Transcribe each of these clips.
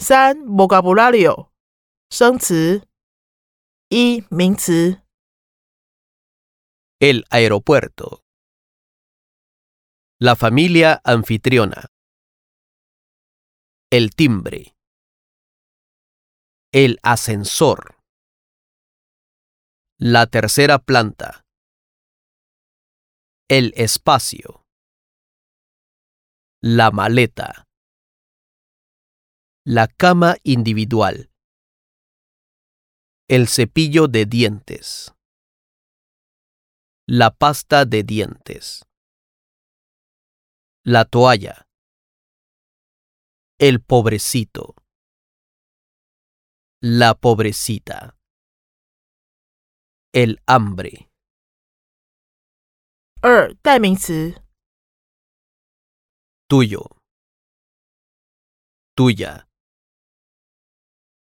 三 vocabulario 生词。一名词 El aeropuerto. La familia anfitriona. El timbre. El ascensor. La tercera planta. El espacio. La maleta. La cama individual. El cepillo de dientes. La pasta de dientes. La toalla. El pobrecito. La pobrecita. El hambre. 二代名词 Tuyo. Tuya.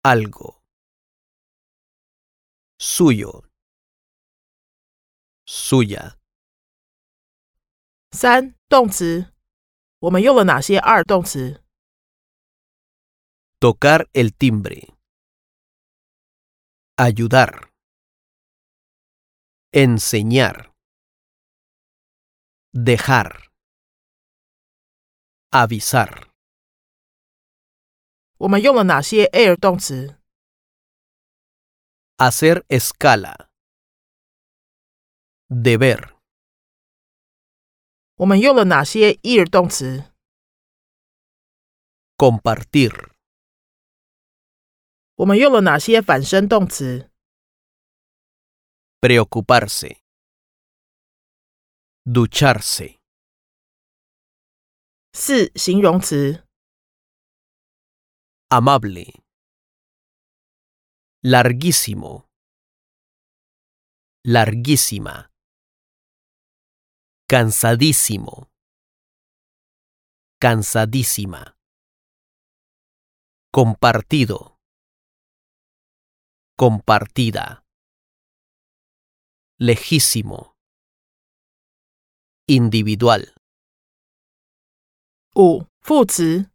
Algo. Suyo. Suya. 三动词。我们用了哪些二动词？ Tocar el timbre. Ayudar. Enseñar. Dejar. Avisar. 我们用了哪些 air 动词？Hacer escala. Deber. 我们用了哪些 ear 动词？Compartir. 我们用了哪些反身动词？Preocuparse. Ducharse. 四形容词。Amable. Larguísimo. Larguísima. Cansadísimo. Cansadísima. Compartido. Compartida. Lejísimo. Individual. 五副词。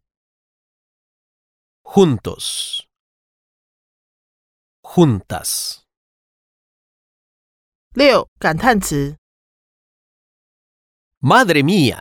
Juntos. Juntas. 六感叹词。 Madre mía.